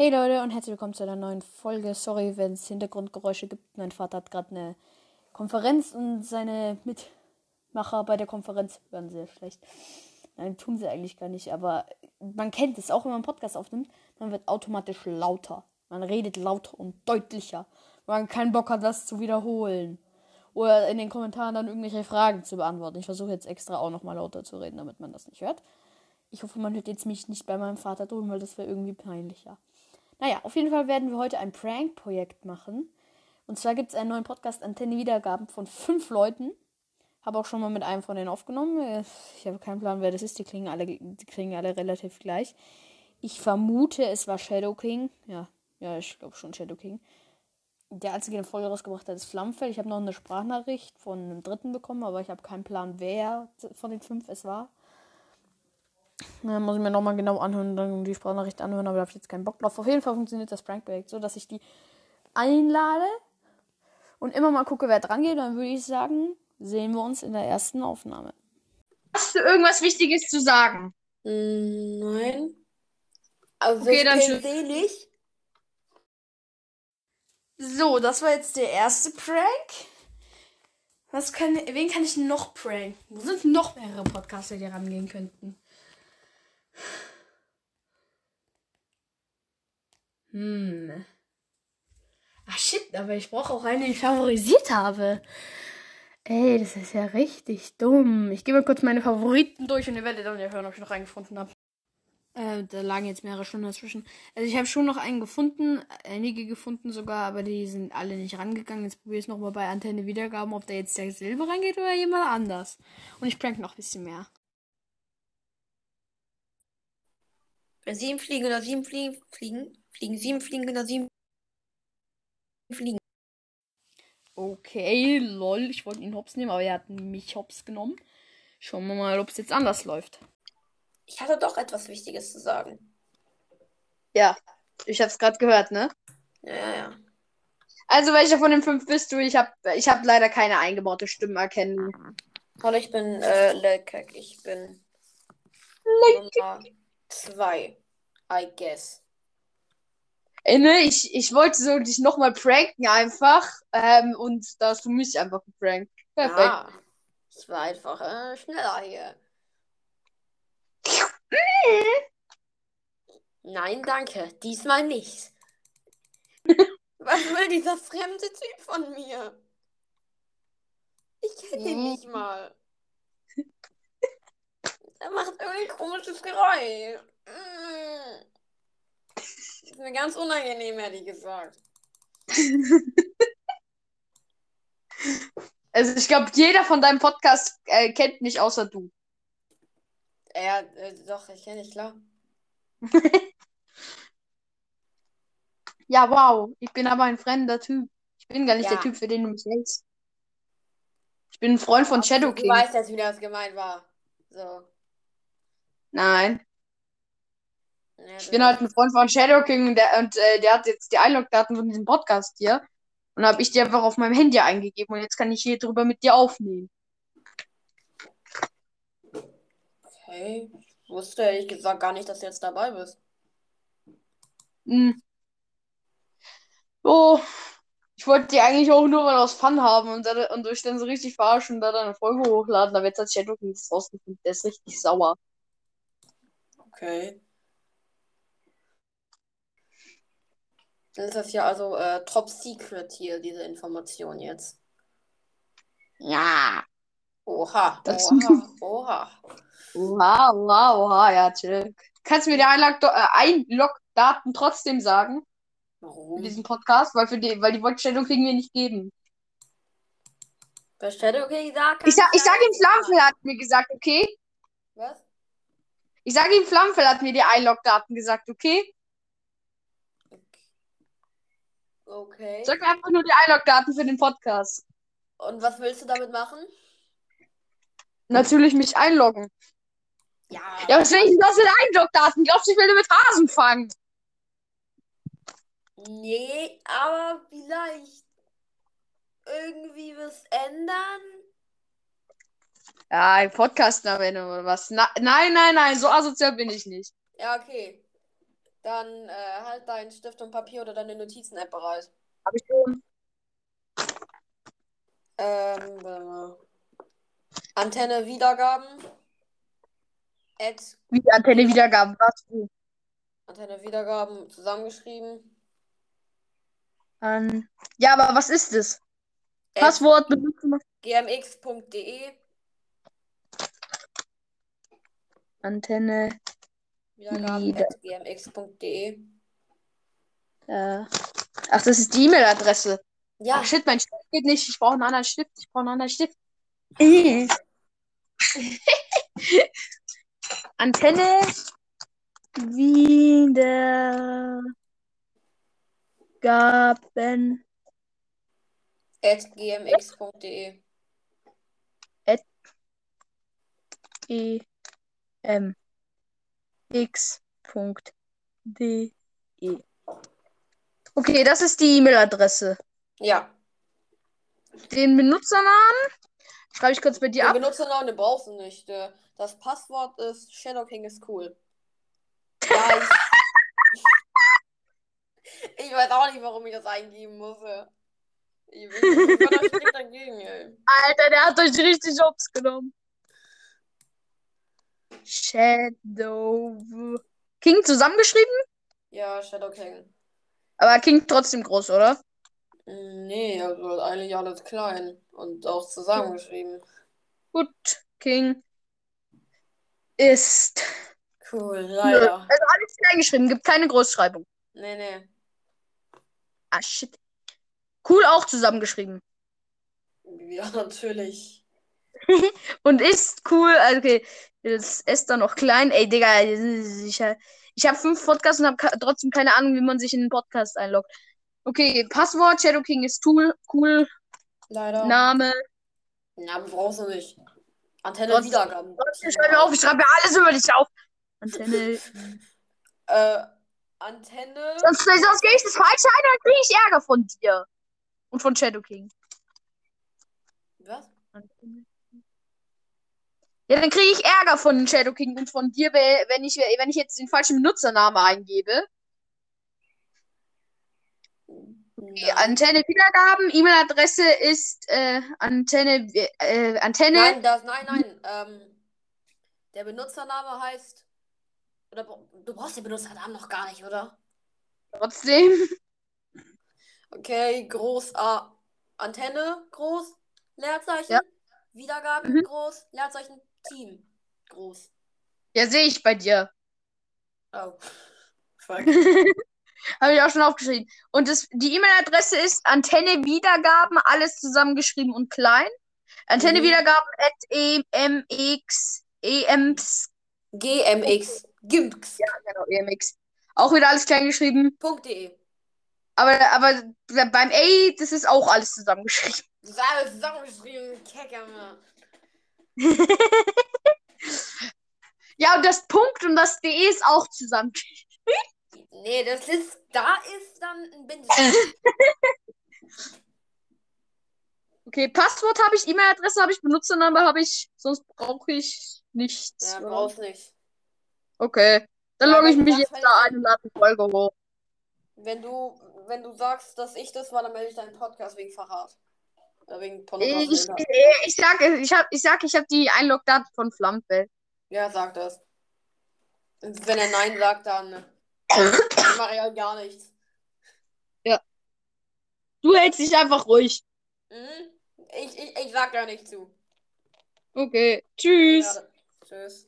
Hey Leute und herzlich willkommen zu einer neuen Folge. Sorry, wenn es Hintergrundgeräusche gibt. Mein Vater hat gerade eine Konferenz und seine Mitmacher bei der Konferenz hören sehr schlecht. Nein, tun sie eigentlich gar nicht, aber man kennt es, auch wenn man einen Podcast aufnimmt, man wird automatisch lauter. Man redet lauter und deutlicher. weil Man keinen Bock hat, das zu wiederholen. Oder in den Kommentaren dann irgendwelche Fragen zu beantworten. Ich versuche jetzt extra auch nochmal lauter zu reden, damit man das nicht hört. Ich hoffe, man hört jetzt mich nicht bei meinem Vater tun, weil das wäre irgendwie peinlicher. Naja, auf jeden Fall werden wir heute ein Prank-Projekt machen. Und zwar gibt es einen neuen Podcast Antenne Wiedergaben von fünf Leuten. Habe auch schon mal mit einem von denen aufgenommen. Ich habe keinen Plan, wer das ist. Die klingen alle, die klingen alle relativ gleich. Ich vermute, es war Shadow King. Ja, ja, ich glaube schon Shadow King. Der einzige, der eine Folge rausgebracht hat, ist Flammenfell. Ich habe noch eine Sprachnachricht von einem dritten bekommen, aber ich habe keinen Plan, wer von den fünf es war. Ja, muss ich mir nochmal genau anhören, dann die Sprachnachricht anhören, aber da habe ich jetzt keinen Bock drauf. Auf jeden Fall funktioniert das Prankprojekt so, dass ich die einlade und immer mal gucke, wer dran geht. Dann würde ich sagen, sehen wir uns in der ersten Aufnahme. Hast du irgendwas Wichtiges zu sagen? Nein. Aber Okay, ich dann tschüss. sie nicht. So, das war jetzt der erste Prank. Was kann, wen kann ich noch pranken? Wo sind noch mehrere Podcaster, die rangehen könnten? Hm. Ach shit, aber ich brauche auch einen, den ich favorisiert habe. Ey, das ist ja richtig dumm. Ich gehe mal kurz meine Favoriten durch und ihr werdet dann ja hören, ob ich noch einen gefunden habe. Äh, da lagen jetzt mehrere Stunden dazwischen. Also ich habe schon noch einen gefunden, einige gefunden sogar, aber die sind alle nicht rangegangen. Jetzt probiere ich es nochmal bei Antenne Wiedergaben, ob da jetzt der Silber reingeht oder jemand anders. Und ich prank noch ein bisschen mehr. Wenn sieben fliegen oder sieben fliegen, fliegen, fliegen sieben fliegen oder sieben fliegen. Okay, lol, ich wollte ihn hops nehmen, aber er hat mich hops genommen. Schauen wir mal, ob es jetzt anders läuft. Ich hatte doch etwas Wichtiges zu sagen. Ja, ich hab's gerade gehört, ne? Ja, ja, ja. Also, welcher von den fünf bist du? Ich hab, ich hab leider keine eingebaute Stimmenerkennung. Hallo, ich bin äh, Lelkek. Ich bin Nummer zwei, I guess. Ne, ich, ich wollte so dich nochmal pranken einfach. Ähm, und da hast du mich einfach geprankt. Perfekt. Ah, ich war einfach äh, schneller hier. Nein, danke. Diesmal nicht. Was will dieser fremde Typ von mir? Ich kenne ihn Hm. nicht mal. Er macht irgendein komisches Geräusch. Mm. Ist mir ganz unangenehm, hätte ich gesagt. Also, ich glaube, jeder von deinem Podcast äh, kennt mich außer du. Ja, äh, doch, ich kenne dich, klar. Ja, wow. Ich bin aber ein fremder Typ. Ich bin gar nicht Ja. der Typ, für den du mich hältst. Ich bin ein Freund von Shadow Du King. weißt jetzt, wie das gemeint war. So. Nein. Ja, Ich bin halt ein Freund von Shadow King und der, und, äh, der hat jetzt die Einlogdaten von diesem Podcast hier. Und habe ich die einfach auf meinem Handy eingegeben und jetzt kann ich hier drüber mit dir aufnehmen. Okay. Ich wusste ehrlich gesagt gar nicht, dass du jetzt dabei bist. Hm. Oh, ich wollte die eigentlich auch nur mal aus Fun haben und, da, und euch dann so richtig verarschen und da dann eine Folge hochladen. Aber jetzt hat Shadow King das rausgefunden. Der ist richtig sauer. Okay. Dann ist das ja also äh, Top Secret hier, diese Information jetzt. Ja. Oha, oha, oha. Oha, oha, oha, ja, chill. Kannst du mir die äh, Einlogdaten trotzdem sagen? Warum? diesen Podcast? Weil, für die, weil die Wortstellung kriegen wir nicht geben. Bei Shadow King sagt Ich sag, ich sag ihm, Flammenfell hat mir gesagt, okay? Was? Ich sag ihm, Flammenfell hat mir die Einlogdaten gesagt, okay? Okay. Sag mir einfach nur die Einlogdaten für den Podcast. Und was willst du damit machen? Natürlich mich einloggen. Ja. Ja, was will ich denn das mit Einlogdaten? Glaubst du, ich will mit Hasen fangen? Nee, aber vielleicht irgendwie was ändern? Ja, ein Podcast-Name oder was? Na, nein, nein, nein, so asozial bin ich nicht. Ja, okay. Dann äh, halt deinen Stift und Papier oder deine Notizen-App bereit. Hab ich schon. Ähm, warte mal. Antenne Wiedergaben. At Wie Antenne Wiedergaben. Was? Wo? Antenne Wiedergaben zusammengeschrieben. An... Ja, aber was ist es? Passwort benutzen. gmx.de. Antenne. Wiedergaben Wieder- at gmx.de. Äh... Ach, das ist die E-Mail-Adresse. Ja, Ach shit, mein Stift geht nicht. Ich brauche einen anderen Stift. Ich brauche einen anderen Stift. Antenne Wiedergaben at gmx.de. e m x Punkt d e. Okay, das ist die E-Mail-Adresse. Ja. Den Benutzernamen schreibe ich kurz bei dir Den ab. Benutzernamen den brauchst du nicht. äh, Das Passwort ist Shadow King ist cool. Ja, ich. ich weiß auch nicht, warum ich das eingeben muss. äh. Ich, ich, ich bin dagegen, ey. Alter, der hat euch richtig Jobs genommen. Shadow King zusammengeschrieben, Ja, Shadow King. aber King trotzdem groß, oder? Mm, Nee, also eigentlich alles klein und auch zusammengeschrieben. Gut, King ist Cool, leider. also alles klein geschrieben, gibt keine Großschreibung. Nee, nee. Ah shit. Cool auch zusammengeschrieben. Ja, natürlich. Und ist cool, also okay, das ist dann noch klein. Ey, Digga, ich, ich habe fünf Podcasts und habe trotzdem keine Ahnung, wie man sich in einen Podcast einloggt. Okay, Passwort, Shadow King ist tool, cool, Leider. Name. Namen brauchst du nicht. Antenne Trotzdem- Wiedergaben. Ich schreibe auf, ich schreibe alles über dich auf. Antenne. Äh, Antenne. Sonst, sonst gehe ich das falsche ein, dann kriege ich Ärger von dir. Und von Shadow King. Was? Ja, dann kriege ich Ärger von Shadow King und von dir, we- wenn ich, wenn ich jetzt den falschen Benutzernamen eingebe. Die. Antenne Wiedergaben, E-Mail-Adresse ist äh, Antenne, äh, Antenne. Nein, das, nein, nein. Ähm, der Benutzername heißt. Oder du brauchst den Benutzernamen noch gar nicht, oder? Trotzdem. Okay, groß A. Antenne, groß, Leerzeichen. Ja. Wiedergaben, Mhm. groß, Leerzeichen, Team, groß. Ja, sehe ich bei dir. Oh. Fuck. Habe ich auch schon aufgeschrieben. Und das, die E-Mail-Adresse ist Antenne Wiedergaben, alles zusammengeschrieben und klein. Antenne Mhm. Wiedergaben at emx, ems, GMX. Gimx. genau, emx. Auch wieder alles klein geschrieben. .de. Aber, aber beim A, das ist auch alles zusammengeschrieben. Das ist alles zusammengeschrieben. Kecke, Mann. Ja, und das Punkt und das DE ist auch zusammengeschrieben. Nee, das ist. Da ist dann ein Bindestrich. Okay, Passwort habe ich, E-Mail-Adresse habe ich, Benutzername habe ich, sonst brauche ich nichts. ja, brauchst nicht. Okay. Dann logge ich mich jetzt da ich- ein und lade die Folge hoch. Wenn du, wenn du sagst, dass ich das war, dann melde ich deinen Podcast wegen Verrat. Oder wegen Ich, Pornografie. ich, ich sag, ich hab, ich sag, ich habe die Einlogdaten von Flammenfeld. Ja, sag das. Wenn er Nein sagt, dann, dann mache ich halt gar nichts. Du hältst dich einfach ruhig. Mhm. Ich, ich, ich sag da nicht zu. Okay. Tschüss. Ja, tschüss.